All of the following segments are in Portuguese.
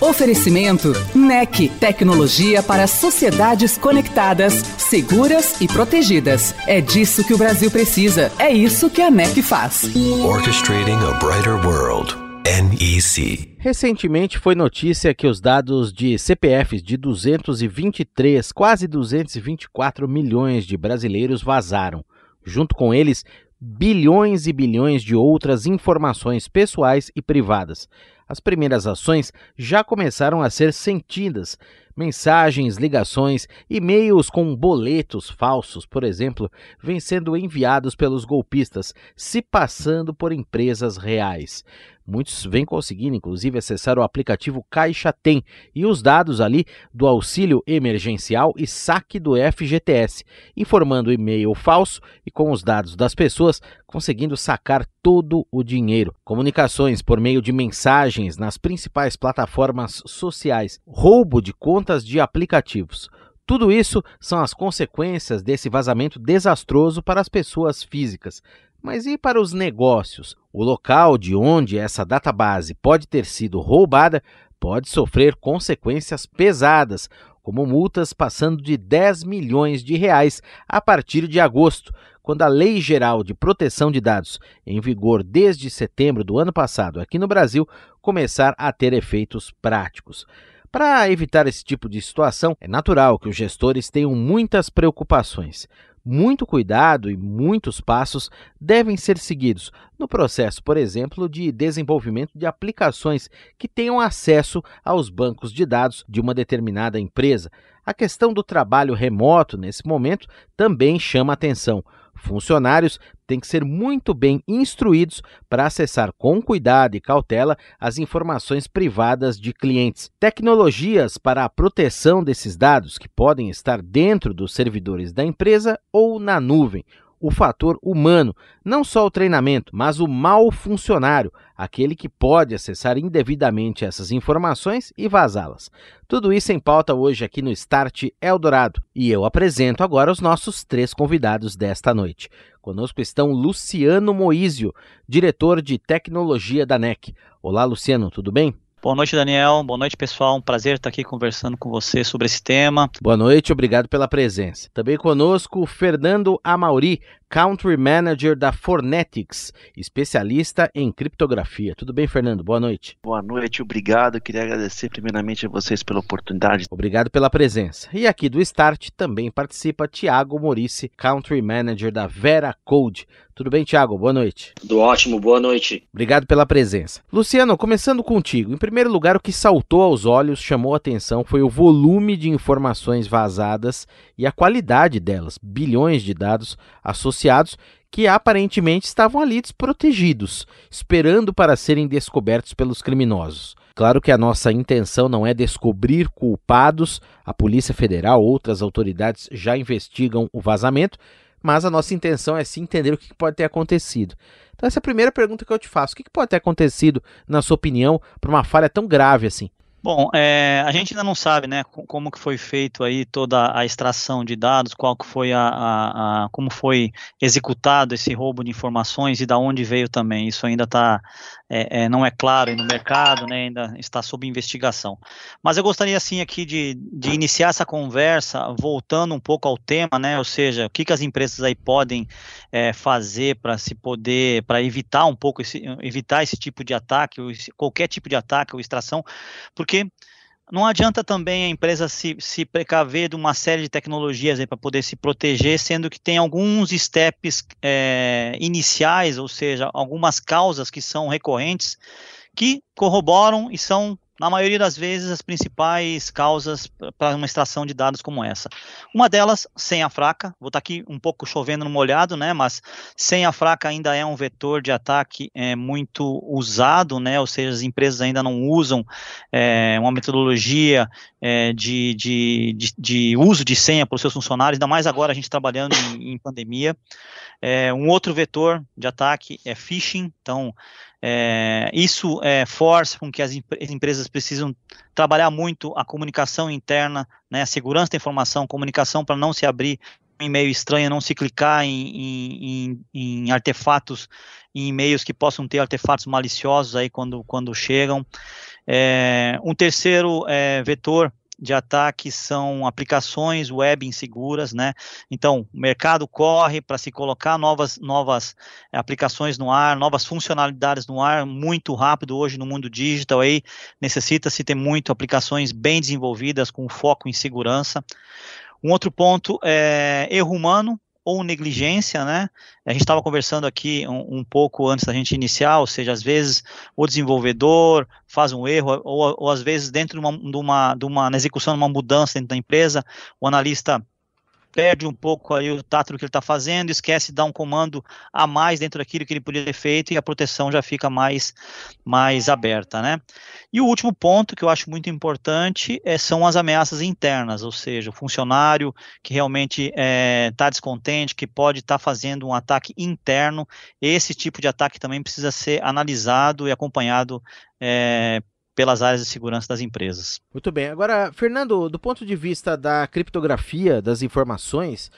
Oferecimento NEC, tecnologia para sociedades conectadas, seguras e protegidas. É disso que o Brasil precisa. É isso que a NEC faz. Orchestrating a brighter world. NEC. Recentemente foi notícia que os dados de CPFs de 223, quase 224 milhões de brasileiros vazaram. Junto com eles, bilhões e bilhões de outras informações pessoais e privadas. As primeiras ações já começaram a ser sentidas. Mensagens, ligações, e-mails com boletos falsos, por exemplo, vêm sendo enviados pelos golpistas, se passando por empresas reais. Muitos vêm conseguindo, inclusive, acessar o aplicativo Caixa Tem e os dados ali do auxílio emergencial e saque do FGTS, informando e-mail falso e com os dados das pessoas, conseguindo sacar todo o dinheiro. Comunicações por meio de mensagens nas principais plataformas sociais, roubo de contas de aplicativos. Tudo isso são as consequências desse vazamento desastroso para as pessoas físicas. Mas e para os negócios? O local de onde essa database pode ter sido roubada pode sofrer consequências pesadas, como multas passando de 10 milhões de reais a partir de agosto, quando a Lei Geral de Proteção de Dados, em vigor desde setembro do ano passado aqui no Brasil, começar a ter efeitos práticos. Para evitar esse tipo de situação, é natural que os gestores tenham muitas preocupações muito cuidado e muitos passos devem ser seguidos no processo, por exemplo, de desenvolvimento de aplicações que tenham acesso aos bancos de dados de uma determinada empresa. A questão do trabalho remoto, nesse momento, também chama atenção. Funcionários têm que ser muito bem instruídos para acessar com cuidado e cautela as informações privadas de clientes. Tecnologias para a proteção desses dados, que podem estar dentro dos servidores da empresa ou na nuvem o fator humano, não só o treinamento, mas o mau funcionário, aquele que pode acessar indevidamente essas informações e vazá-las. Tudo isso em pauta hoje aqui no Start Eldorado. E eu apresento agora os nossos três convidados desta noite. Conosco estão Luciano Moísio, diretor de tecnologia da NEC. Olá, Luciano, tudo bem? Boa noite, Daniel. Boa noite, pessoal. Um prazer estar aqui conversando com você sobre esse tema. Boa noite, obrigado pela presença. Também conosco, Fernando Amauri, Country Manager da Fornetics, especialista em criptografia. Tudo bem, Fernando? Boa noite. Boa noite, obrigado. Queria agradecer primeiramente a vocês pela oportunidade. Obrigado pela presença. E aqui do Start também participa Tiago Morici, Country Manager da Vera Code. Tudo bem, Tiago? Boa noite. Tudo ótimo, boa noite. Obrigado pela presença. Luciano, começando contigo. Em primeiro lugar, o que saltou aos olhos, chamou a atenção, foi o volume de informações vazadas e a qualidade delas. Bilhões de dados associados que aparentemente estavam ali desprotegidos, esperando para serem descobertos pelos criminosos. Claro que a nossa intenção não é descobrir culpados, a Polícia Federal, outras autoridades já investigam o vazamento, mas a nossa intenção é sim entender o que pode ter acontecido. Então, essa é a primeira pergunta que eu te faço. O que pode ter acontecido, na sua opinião, para uma falha tão grave assim? Bom, é, a gente ainda não sabe, né, como que foi feito aí toda a extração de dados, qual que foi a, a, a como foi executado esse roubo de informações e da onde veio também. Isso ainda está é, é, não é claro no mercado, né, ainda está sob investigação. Mas eu gostaria assim aqui de, de iniciar essa conversa voltando um pouco ao tema, né, ou seja, o que, que as empresas aí podem é, fazer para se poder, para evitar um pouco esse, evitar esse tipo de ataque, ou qualquer tipo de ataque ou extração, porque não adianta também a empresa se, se precaver de uma série de tecnologias para poder se proteger, sendo que tem alguns steps é, iniciais, ou seja, algumas causas que são recorrentes, que corroboram e são na maioria das vezes, as principais causas para uma extração de dados como essa. Uma delas, senha fraca, vou estar tá aqui um pouco chovendo no molhado, né, mas senha fraca ainda é um vetor de ataque é, muito usado, né, ou seja, as empresas ainda não usam é, uma metodologia é, de, de, de, de, uso de senha para os seus funcionários, ainda mais agora a gente trabalhando em, em pandemia. É, um outro vetor de ataque é phishing, então é, isso é, força com que as, as, empresas precisam trabalhar muito a comunicação interna, né, a segurança da informação, comunicação para não se abrir um e-mail estranho, não se clicar em, em, em, artefatos, em e-mails que possam ter artefatos maliciosos aí quando, quando chegam. É, um terceiro é, vetor de ataque são aplicações web inseguras, né? Então, o mercado corre para se colocar novas, novas aplicações no ar, novas funcionalidades no ar muito rápido hoje no mundo digital aí necessita-se ter muito aplicações bem desenvolvidas com foco em segurança. Um outro ponto é erro humano, ou negligência, né? A gente estava conversando aqui um, um, pouco antes da gente iniciar, ou seja, às vezes o desenvolvedor faz um erro, ou, ou às vezes dentro de uma, de uma, de uma, na execução de uma mudança dentro da empresa, o analista perde um pouco aí o tato do que ele está fazendo, esquece de dar um comando a mais dentro daquilo que ele podia ter feito e a proteção já fica mais, mais aberta, né? E o último ponto que eu acho muito importante é, são as ameaças internas, ou seja, o funcionário que realmente está é, tá descontente, que pode estar tá fazendo um ataque interno, esse tipo de ataque também precisa ser analisado e acompanhado é, pelas áreas de segurança das empresas. Muito bem. Agora, Fernando, do ponto de vista da criptografia das informações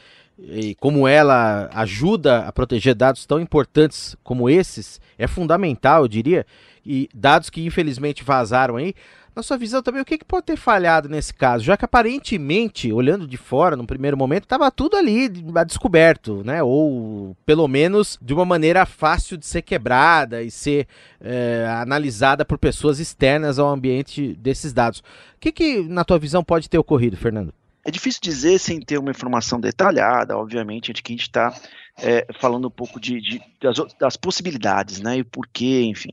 e como ela ajuda a proteger dados tão importantes como esses, é fundamental, eu diria, e dados que infelizmente vazaram aí. Na sua visão também, o que, que pode ter falhado nesse caso? Já que aparentemente, olhando de fora, no primeiro momento, estava tudo ali descoberto, né? Ou pelo menos de uma maneira fácil de ser quebrada e ser é, analisada por pessoas externas ao ambiente desses dados. O que, que, na tua visão, pode ter ocorrido, Fernando? É difícil dizer sem ter uma informação detalhada, obviamente, de que a gente está é, falando um pouco de, de das, das, possibilidades, né, e por quê, enfim.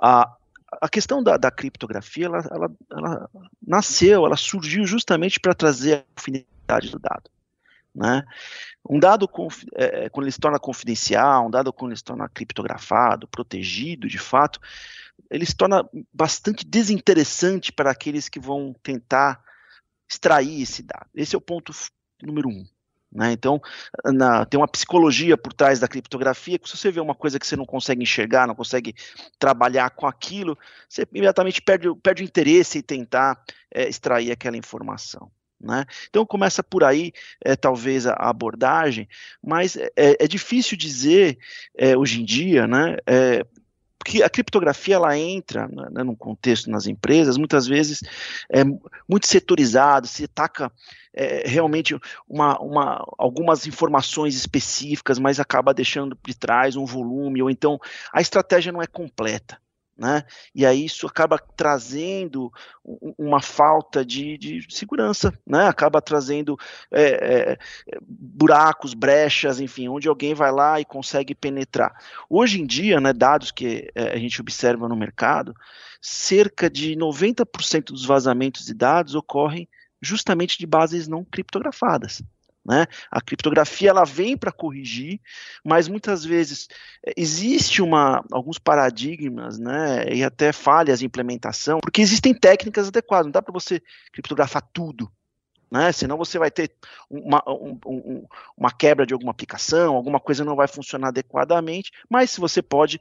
A, a questão da, da criptografia, ela, ela, ela, nasceu, ela surgiu justamente para trazer a confidencialidade do dado. Né? Um dado, é, quando ele se torna confidencial, um dado quando ele se torna criptografado, protegido, de fato, ele se torna bastante desinteressante para aqueles que vão tentar extrair esse dado. Esse é o ponto número um. Né? Então, na, tem uma psicologia por trás da criptografia, que se você vê uma coisa que você não consegue enxergar, não consegue trabalhar com aquilo, você imediatamente perde, perde o interesse em tentar é, extrair aquela informação. Né? Então começa por aí, é, talvez, a abordagem, mas é, é difícil dizer é, hoje em dia, né, é, porque a criptografia ela entra né, num contexto nas empresas, muitas vezes é muito setorizado, se ataca é, realmente uma, uma, algumas informações específicas, mas acaba deixando de trás um volume, ou então a estratégia não é completa. Né? E aí isso acaba trazendo uma falta de, de segurança, né? Acaba trazendo é, é, buracos, brechas, enfim, onde alguém vai lá e consegue penetrar. Hoje em dia, né, dados que é, a gente observa no mercado, cerca de 90% dos vazamentos de dados ocorrem justamente de bases não criptografadas. Né? A criptografia ela vem para corrigir, mas muitas vezes é, existe uma, alguns paradigmas né, e até falhas de implementação, porque existem técnicas adequadas, não dá para você criptografar tudo né? Senão você vai ter uma, um, um, uma quebra de alguma aplicação, alguma coisa não vai funcionar adequadamente, mas se você pode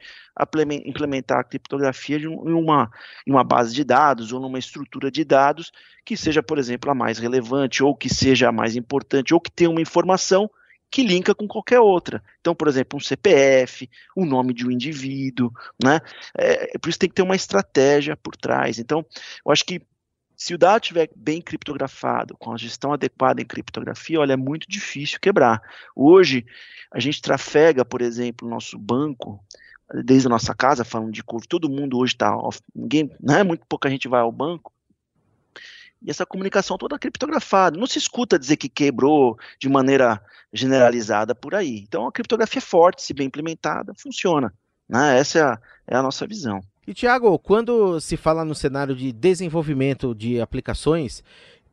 implementar a criptografia em uma, em uma base de dados ou numa estrutura de dados que seja, por exemplo, a mais relevante, ou que seja a mais importante, ou que tenha uma informação que linka com qualquer outra. Então, por exemplo, um CPF, o nome de um indivíduo, né? É, por isso tem que ter uma estratégia por trás. Então, eu acho que se o dado estiver bem criptografado, com a gestão adequada em criptografia, olha, é muito difícil quebrar. Hoje, a gente trafega, por exemplo, o nosso banco, desde a nossa casa, falando de curva, todo mundo hoje está ninguém, né, muito pouca gente vai ao banco, e essa comunicação toda criptografada. Não se escuta dizer que quebrou de maneira generalizada por aí. Então, a criptografia é forte, se bem implementada, funciona. Né? Essa é a, é a nossa visão. E Tiago, quando se fala no cenário de desenvolvimento de aplicações,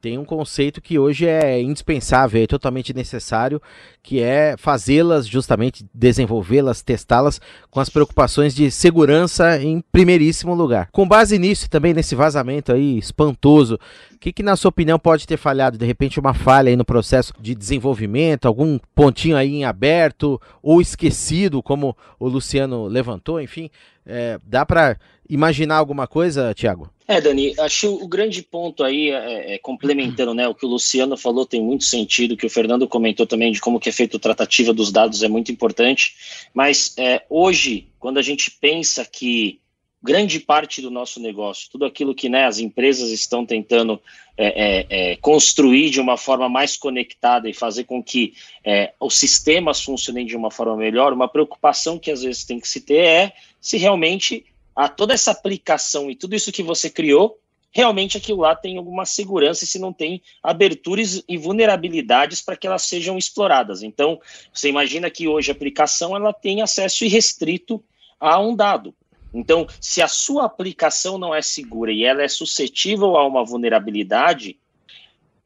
tem um conceito que hoje é indispensável, é totalmente necessário, que é fazê-las, justamente desenvolvê-las, testá-las com as preocupações de segurança em primeiríssimo lugar. Com base nisso também nesse vazamento aí espantoso, o que, que na sua opinião pode ter falhado? De repente uma falha aí no processo de desenvolvimento, algum pontinho aí em aberto ou esquecido, como o Luciano levantou, enfim, é, dá para imaginar alguma coisa, Tiago? É, Dani, acho o grande ponto aí, é, é, complementando né, o que o Luciano falou, tem muito sentido, que o Fernando comentou também de como que é feito a tratativa dos dados é muito importante, mas é, hoje, quando a gente pensa que grande parte do nosso negócio, tudo aquilo que né, as empresas estão tentando é, é, é construir de uma forma mais conectada e fazer com que é, os sistemas funcionem de uma forma melhor, uma preocupação que às vezes tem que se ter é se realmente a toda essa aplicação e tudo isso que você criou, realmente aquilo lá tem alguma segurança e se não tem aberturas e vulnerabilidades para que elas sejam exploradas. Então, você imagina que hoje a aplicação ela tem acesso irrestrito a um dado. Então, se a sua aplicação não é segura e ela é suscetível a uma vulnerabilidade,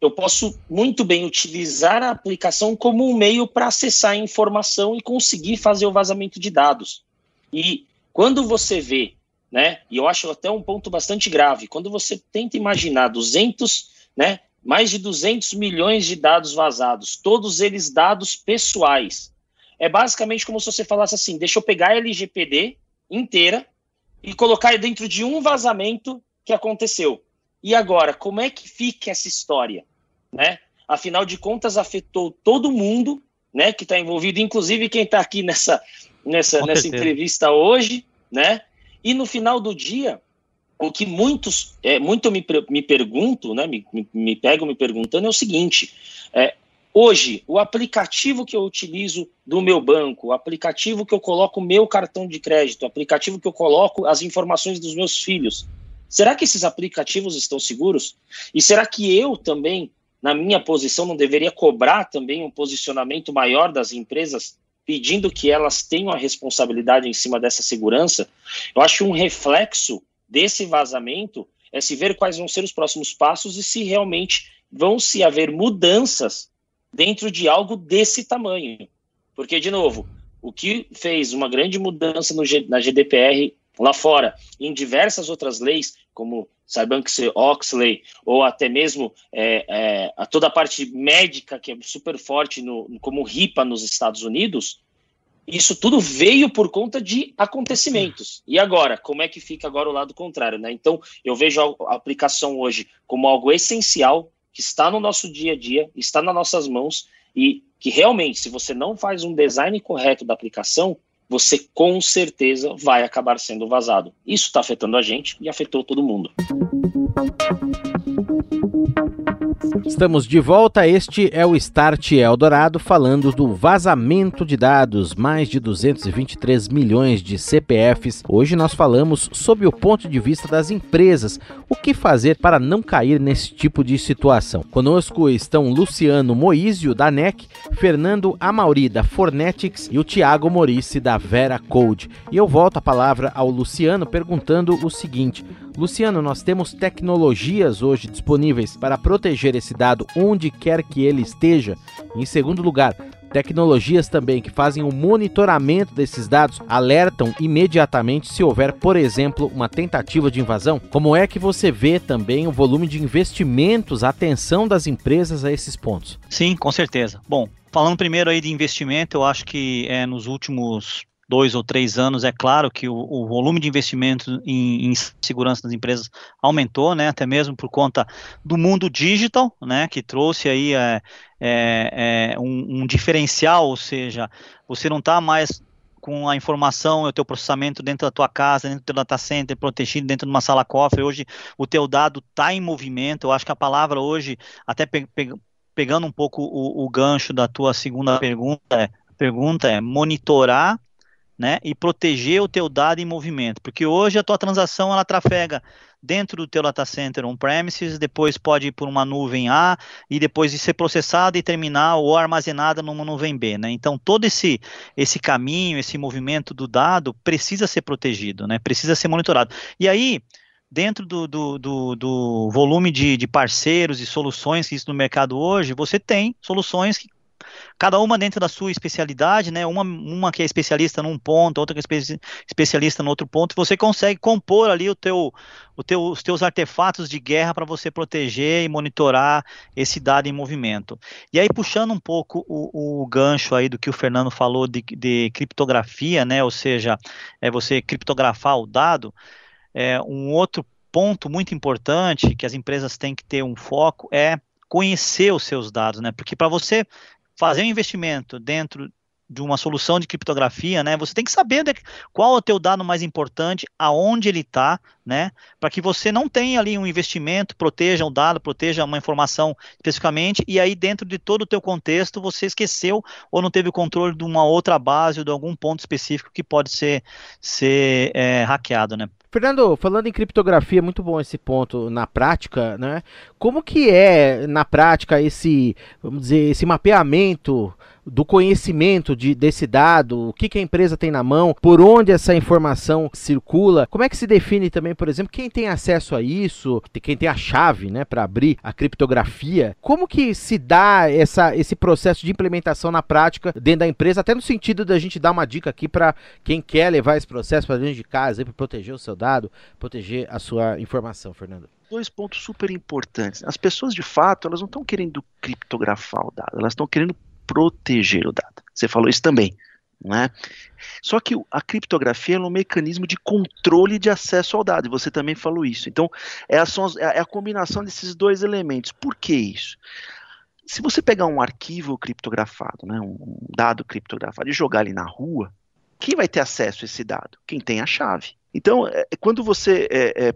eu posso muito bem utilizar a aplicação como um meio para acessar a informação e conseguir fazer o vazamento de dados. E quando você vê né? E eu acho até um ponto bastante grave. Quando você tenta imaginar 200, né? Mais de 200 milhões de dados vazados, todos eles dados pessoais. É basicamente como se você falasse assim: deixa eu pegar a LGPD inteira e colocar dentro de um vazamento que aconteceu. E agora, como é que fica essa história? Né? Afinal de contas, afetou todo mundo né, que está envolvido, inclusive quem está aqui nessa, nessa, nessa entrevista hoje, né? E no final do dia, o que muitos, é, muito me, me pergunto, né, me, me, me pegam me perguntando é o seguinte: é, hoje, o aplicativo que eu utilizo do meu banco, o aplicativo que eu coloco o meu cartão de crédito, o aplicativo que eu coloco as informações dos meus filhos, será que esses aplicativos estão seguros? E será que eu também, na minha posição, não deveria cobrar também um posicionamento maior das empresas pedindo que elas tenham a responsabilidade em cima dessa segurança, eu acho um reflexo desse vazamento é se ver quais vão ser os próximos passos e se realmente vão se haver mudanças dentro de algo desse tamanho. Porque, de novo, o que fez uma grande mudança no, na GDPR lá fora, em diversas outras leis, como Sarbanes-Oxley, ou até mesmo é, é, a toda a parte médica, que é super forte, no, como RIPA nos Estados Unidos, isso tudo veio por conta de acontecimentos. E agora, como é que fica agora o lado contrário? Né? Então, eu vejo a aplicação hoje como algo essencial, que está no nosso dia a dia, está nas nossas mãos, e que realmente, se você não faz um design correto da aplicação, você com certeza vai acabar sendo vazado. Isso está afetando a gente e afetou todo mundo. Estamos de volta. Este é o Start Eldorado falando do vazamento de dados, mais de 223 milhões de CPFs. Hoje nós falamos sobre o ponto de vista das empresas, o que fazer para não cair nesse tipo de situação. Conosco estão Luciano Moísio da NEC, Fernando Amauri da Fornetics e o Tiago Morice da Vera Code. E eu volto a palavra ao Luciano perguntando o seguinte: Luciano, nós temos tecnologias hoje disponíveis para proteger esse dado onde quer que ele esteja? Em segundo lugar, tecnologias também que fazem o monitoramento desses dados alertam imediatamente se houver, por exemplo, uma tentativa de invasão? Como é que você vê também o volume de investimentos, a atenção das empresas a esses pontos? Sim, com certeza. Bom, falando primeiro aí de investimento, eu acho que é, nos últimos dois ou três anos, é claro que o, o volume de investimento em, em, segurança das empresas aumentou, né, até mesmo por conta do mundo digital, né, que trouxe aí é, é, é um, um, diferencial, ou seja, você não está mais com a informação, o teu processamento dentro da tua casa, dentro do teu data center, protegido dentro de uma sala cofre, hoje o teu dado está em movimento, eu acho que a palavra hoje, até pe pe pegando um pouco o, o gancho da tua segunda pergunta, pergunta é monitorar né, e proteger o teu dado em movimento, porque hoje a tua transação ela trafega dentro do teu data center on-premises, depois pode ir por uma nuvem A e depois de ser processada e terminar ou armazenada numa nuvem B, né? Então todo esse esse caminho, esse movimento do dado precisa ser protegido, né? Precisa ser monitorado. E aí dentro do, do, do, do volume de, de, parceiros e soluções que existe no mercado hoje, você tem soluções que cada uma dentro da sua especialidade, né? Uma, uma que é especialista num ponto, outra que é espe especialista no outro ponto, você consegue compor ali o teu, o teu, os teus artefatos de guerra para você proteger e monitorar esse dado em movimento. E aí, puxando um pouco o, o gancho aí do que o Fernando falou de, de criptografia, né? Ou seja, é você criptografar o dado, é, um outro ponto muito importante que as empresas têm que ter um foco é conhecer os seus dados, né? Porque para você fazer um investimento dentro de uma solução de criptografia, né? Você tem que saber qual é o teu dado mais importante, aonde ele está, né? Para que você não tenha ali um investimento, proteja o dado, proteja uma informação especificamente, e aí dentro de todo o teu contexto você esqueceu ou não teve o controle de uma outra base ou de algum ponto específico que pode ser, ser é, hackeado, né? Fernando, falando em criptografia, é muito bom esse ponto na prática, né? Como que é na prática esse, vamos dizer, esse mapeamento do conhecimento de, desse dado, o que, que a empresa tem na mão, por onde essa informação circula, como é que se define também, por exemplo, quem tem acesso a isso, quem tem a chave, né, para abrir a criptografia, como que se dá essa, esse processo de implementação na prática dentro da empresa, até no sentido da gente dar uma dica aqui para quem quer levar esse processo para dentro de casa, para proteger o seu dado, proteger a sua informação, Fernando dois pontos super importantes. As pessoas, de fato, elas não estão querendo criptografar o dado, elas estão querendo proteger o dado. Você falou isso também. Não é? Só que a criptografia é um mecanismo de controle de acesso ao dado, e você também falou isso. Então, é a, é a combinação desses dois elementos. Por que isso? Se você pegar um arquivo criptografado, né, um dado criptografado, e jogar ali na rua, quem vai ter acesso a esse dado? Quem tem a chave. Então, é, quando você é, é,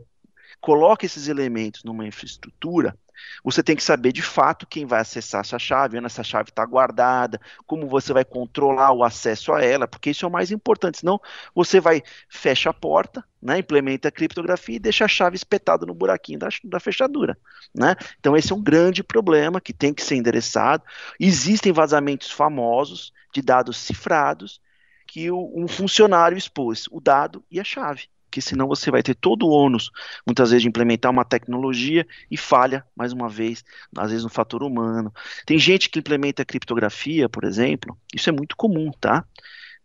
coloca esses elementos numa infraestrutura, você tem que saber de fato quem vai acessar essa chave, onde essa chave está guardada, como você vai controlar o acesso a ela, porque isso é o mais importante. Senão você vai fecha a porta, né, implementa a criptografia e deixa a chave espetada no buraquinho da, da fechadura. Né? Então esse é um grande problema que tem que ser endereçado. Existem vazamentos famosos de dados cifrados que o, um funcionário expôs o dado e a chave porque senão você vai ter todo o ônus, muitas vezes, de implementar uma tecnologia e falha, mais uma vez, às vezes no fator humano. Tem gente que implementa criptografia, por exemplo, isso é muito comum, tá?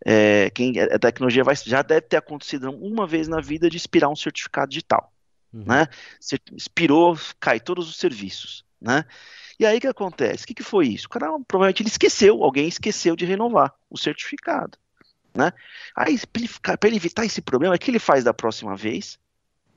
É, quem, a tecnologia vai, já deve ter acontecido uma vez na vida de expirar um certificado digital, uhum. né? Expirou, cai todos os serviços, né? E aí o que acontece? O que, que foi isso? O cara provavelmente ele esqueceu, alguém esqueceu de renovar o certificado. Né? Aí, para ele evitar esse problema, o que ele faz da próxima vez?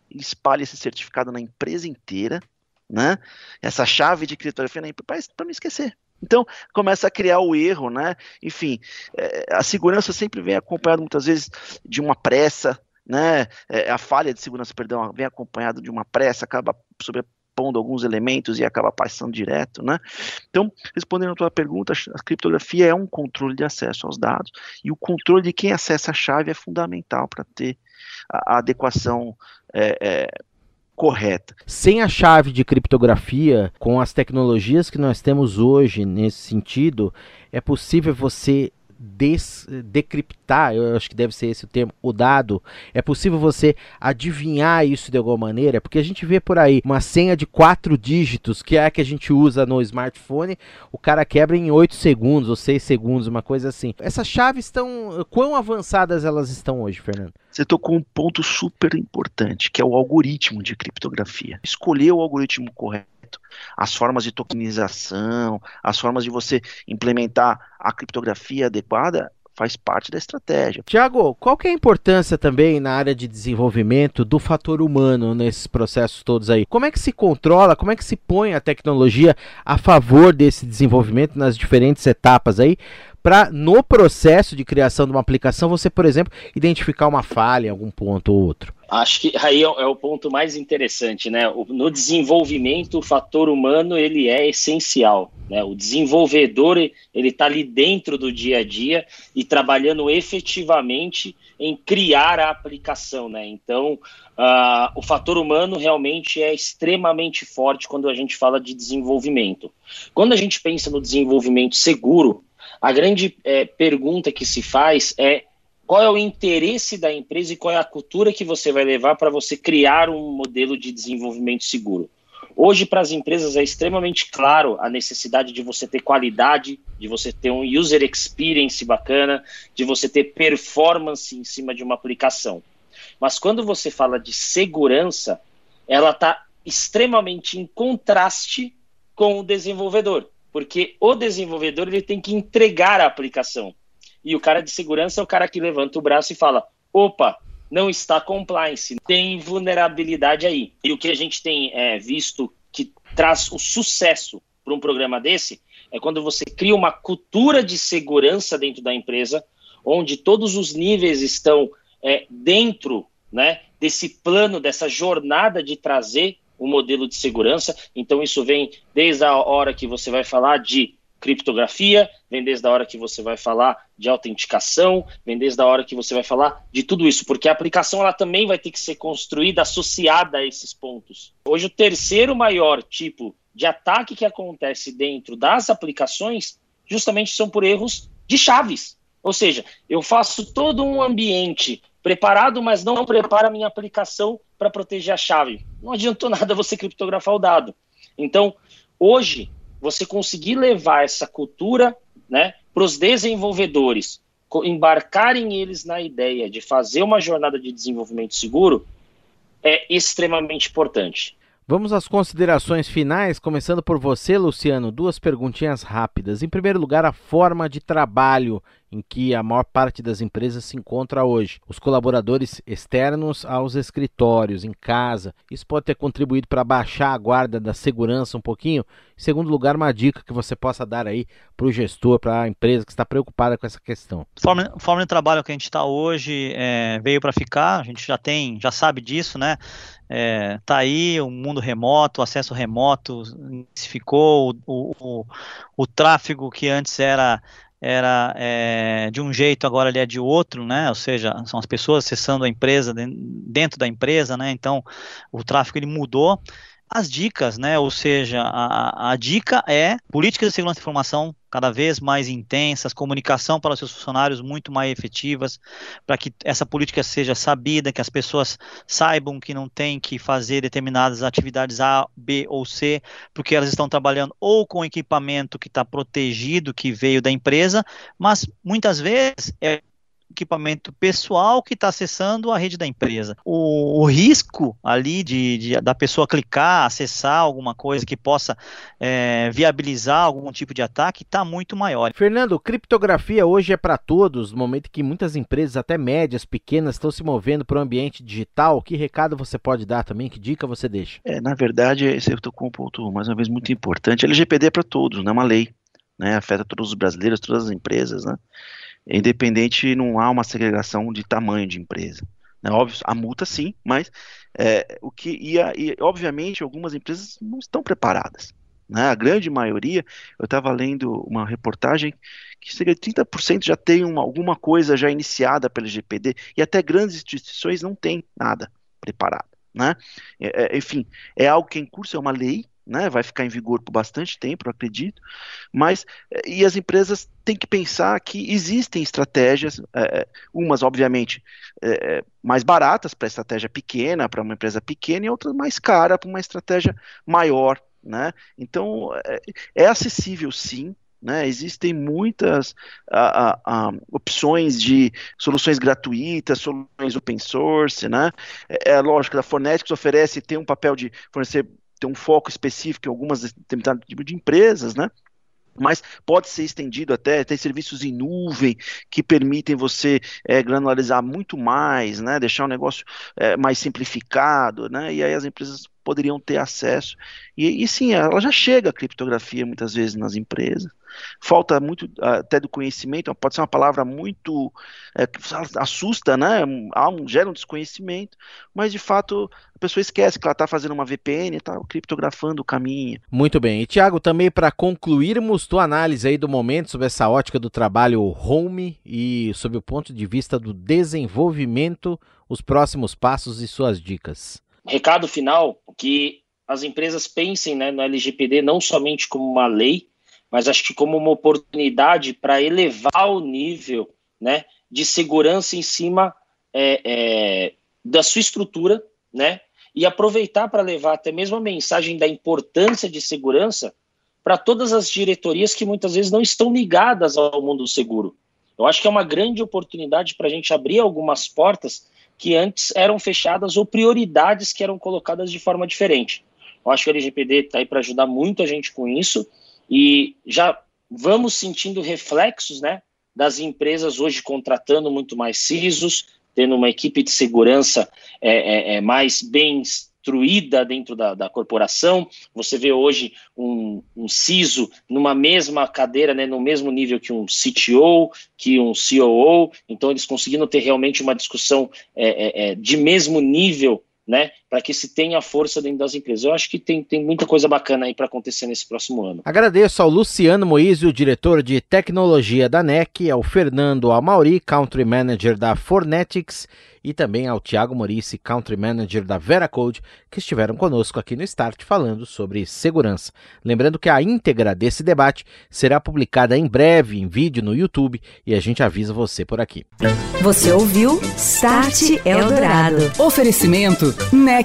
Espalha esse certificado na empresa inteira, né? essa chave de criptografia para não esquecer. Então, começa a criar o erro, né? Enfim, é, a segurança sempre vem acompanhada muitas vezes de uma pressa, né? É, a falha de segurança, perdão, vem acompanhada de uma pressa, acaba sobre, pondo alguns elementos e acaba passando direto, né? Então, respondendo a tua pergunta, a criptografia é um controle de acesso aos dados e o controle de quem acessa a chave é fundamental para ter a, a adequação é, é, correta. Sem a chave de criptografia, com as tecnologias que nós temos hoje nesse sentido, é possível você des, decriptar, eu acho que deve ser esse o termo, o dado, é possível você adivinhar isso de alguma maneira? Porque a gente vê por aí uma senha de quatro dígitos, que é a que a gente usa no smartphone, o cara quebra em 8 segundos ou 6 segundos, uma coisa assim. Essas chaves estão. Quão avançadas elas estão hoje, Fernando? Você tocou um ponto super importante, que é o algoritmo de criptografia. Escolher o algoritmo correto as formas de tokenização, as formas de você implementar a criptografia adequada, faz parte da estratégia. Tiago, qual que é a importância também na área de desenvolvimento do fator humano nesses processos todos aí? Como é que se controla, como é que se põe a tecnologia a favor desse desenvolvimento nas diferentes etapas aí, para no processo de criação de uma aplicação você, por exemplo, identificar uma falha em algum ponto ou outro? Acho que aí é, é o ponto mais interessante, né? No desenvolvimento, o fator humano ele é essencial. Né? O desenvolvedor ele está ali dentro do dia a dia e trabalhando efetivamente em criar a aplicação, né? Então, uh, o fator humano realmente é extremamente forte quando a gente fala de desenvolvimento. Quando a gente pensa no desenvolvimento seguro, a grande é, pergunta que se faz é qual é o interesse da empresa e qual é a cultura que você vai levar para você criar um modelo de desenvolvimento seguro. Hoje, para as empresas, é extremamente claro a necessidade de você ter qualidade, de você ter um user experience bacana, de você ter performance em cima de uma aplicação. Mas quando você fala de segurança, ela está extremamente em contraste com o desenvolvedor, porque o desenvolvedor ele tem que entregar a aplicação. E o cara de segurança é o cara que levanta o braço e fala: opa, não está compliance, tem vulnerabilidade aí. E o que a gente tem é, visto que traz o sucesso para um programa desse é quando você cria uma cultura de segurança dentro da empresa, onde todos os níveis estão é, dentro né, desse plano, dessa jornada de trazer um modelo de segurança. Então, isso vem desde a hora que você vai falar de criptografia, vem desde a hora que você vai falar de autenticação, vem desde a hora que você vai falar de tudo isso, porque a aplicação ela também vai ter que ser construída associada a esses pontos. Hoje o terceiro maior tipo de ataque que acontece dentro das aplicações justamente são por erros de chaves. Ou seja, eu faço todo um ambiente preparado, mas não prepara a minha aplicação para proteger a chave. Não adiantou nada você criptografar o dado. Então, hoje, você conseguir levar essa cultura né, para os desenvolvedores, embarcarem eles na ideia de fazer uma jornada de desenvolvimento seguro, é extremamente importante. Vamos às considerações finais, começando por você, Luciano. Duas perguntinhas rápidas. Em primeiro lugar, a forma de trabalho em que a maior parte das empresas se encontra hoje. Os colaboradores externos aos escritórios, em casa. Isso pode ter contribuído para baixar a guarda da segurança um pouquinho. Em segundo lugar, uma dica que você possa dar aí para o gestor, para a empresa que está preocupada com essa questão. Forma, forma de trabalho que a gente está hoje é, veio para ficar. A gente já tem, já sabe disso, né? É, tá aí o mundo remoto, o acesso remoto, ficou o, o, o, tráfego que antes era era é, de um jeito, agora ele é de outro, né? Ou seja, são as pessoas acessando a empresa dentro da empresa, né? Então o tráfego ele mudou. As dicas, né? Ou seja, a, a dica é políticas de segurança da informação cada vez mais intensas, comunicação para os seus funcionários muito mais efetivas, para que essa política seja sabida, que as pessoas saibam que não tem que fazer determinadas atividades A, B ou C, porque elas estão trabalhando ou com equipamento que está protegido, que veio da empresa, mas muitas vezes é equipamento pessoal que está acessando a rede da empresa. O, o risco ali de, de, da pessoa clicar, acessar alguma coisa que possa é, viabilizar algum tipo de ataque está muito maior. Fernando, criptografia hoje é para todos, no momento que muitas empresas, até médias, pequenas, estão se movendo para o ambiente digital. Que recado você pode dar também? Que dica você deixa? É, na verdade, esse eu estou com um ponto mais uma vez muito importante. LGPD é para todos, não é uma lei. Né, afeta todos os brasileiros, todas as empresas, né? Independente, não há uma segregação de tamanho de empresa. Né? Óbvio, a multa sim, mas é, o que e, e, obviamente algumas empresas não estão preparadas. Né? A grande maioria, eu estava lendo uma reportagem que cerca de 30% já tem uma, alguma coisa já iniciada pelo GPD e até grandes instituições não têm nada preparado. Né? É, é, enfim, é algo que é em curso, é uma lei, né, vai ficar em vigor por bastante tempo, eu acredito, mas eh, e as empresas têm que pensar que existem estratégias, é, umas obviamente é, mais baratas para estratégia pequena, para uma empresa pequena, e outras mais cara para uma estratégia maior, né? Então é, é acessível sim, né, existem muitas a, a, a, opções de soluções gratuitas, soluções open source, né? É, é lógico a Fornetics oferece, tem um papel de fornecer tem um foco específico em algumas determinadas tipos de empresas, né? mas pode ser estendido até, tem serviços em nuvem que permitem você é, granularizar muito mais, né, deixar o negócio é, mais simplificado, né, e aí as empresas poderiam ter acesso, e, e sim, ela já chega a criptografia muitas vezes nas empresas, falta muito até do conhecimento, pode ser uma palavra muito é, que assusta, né? Há um, gera um desconhecimento, mas de fato a pessoa esquece que ela está fazendo uma VPN, está criptografando o caminho. Muito bem. E Tiago, também para concluirmos tua análise aí do momento sobre essa ótica do trabalho home e sob o ponto de vista do desenvolvimento, os próximos passos e suas dicas. Recado final que as empresas pensem né, no LGPD não somente como uma lei, mas acho que como uma oportunidade para elevar o nível né, de segurança em cima é, é, da sua estrutura, né, e aproveitar para levar até mesmo a mensagem da importância de segurança para todas as diretorias que muitas vezes não estão ligadas ao mundo seguro. Eu acho que é uma grande oportunidade para a gente abrir algumas portas que antes eram fechadas ou prioridades que eram colocadas de forma diferente. Eu acho que o LGPD está aí para ajudar muito a gente com isso e já vamos sentindo reflexos né, das empresas hoje contratando muito mais CISOs, tendo uma equipe de segurança é, é, é mais bem instruída dentro da, da corporação. Você vê hoje um, um CISO numa mesma cadeira, né, no mesmo nível que um CTO, que um COO, então eles conseguindo ter realmente uma discussão é, é, é de mesmo nível né, para que se tenha força dentro das empresas. Eu acho que tem, tem muita coisa bacana aí para acontecer nesse próximo ano. Agradeço ao Luciano Moise, o diretor de tecnologia da NEC, ao Fernando Amauri, country manager da Fornetics, e também ao Tiago Morici, Country Manager da Veracode, que estiveram conosco aqui no Start falando sobre segurança. Lembrando que a íntegra desse debate será publicada em breve em vídeo no YouTube e a gente avisa você por aqui. Você ouviu Start Eldorado. Oferecimento NEC,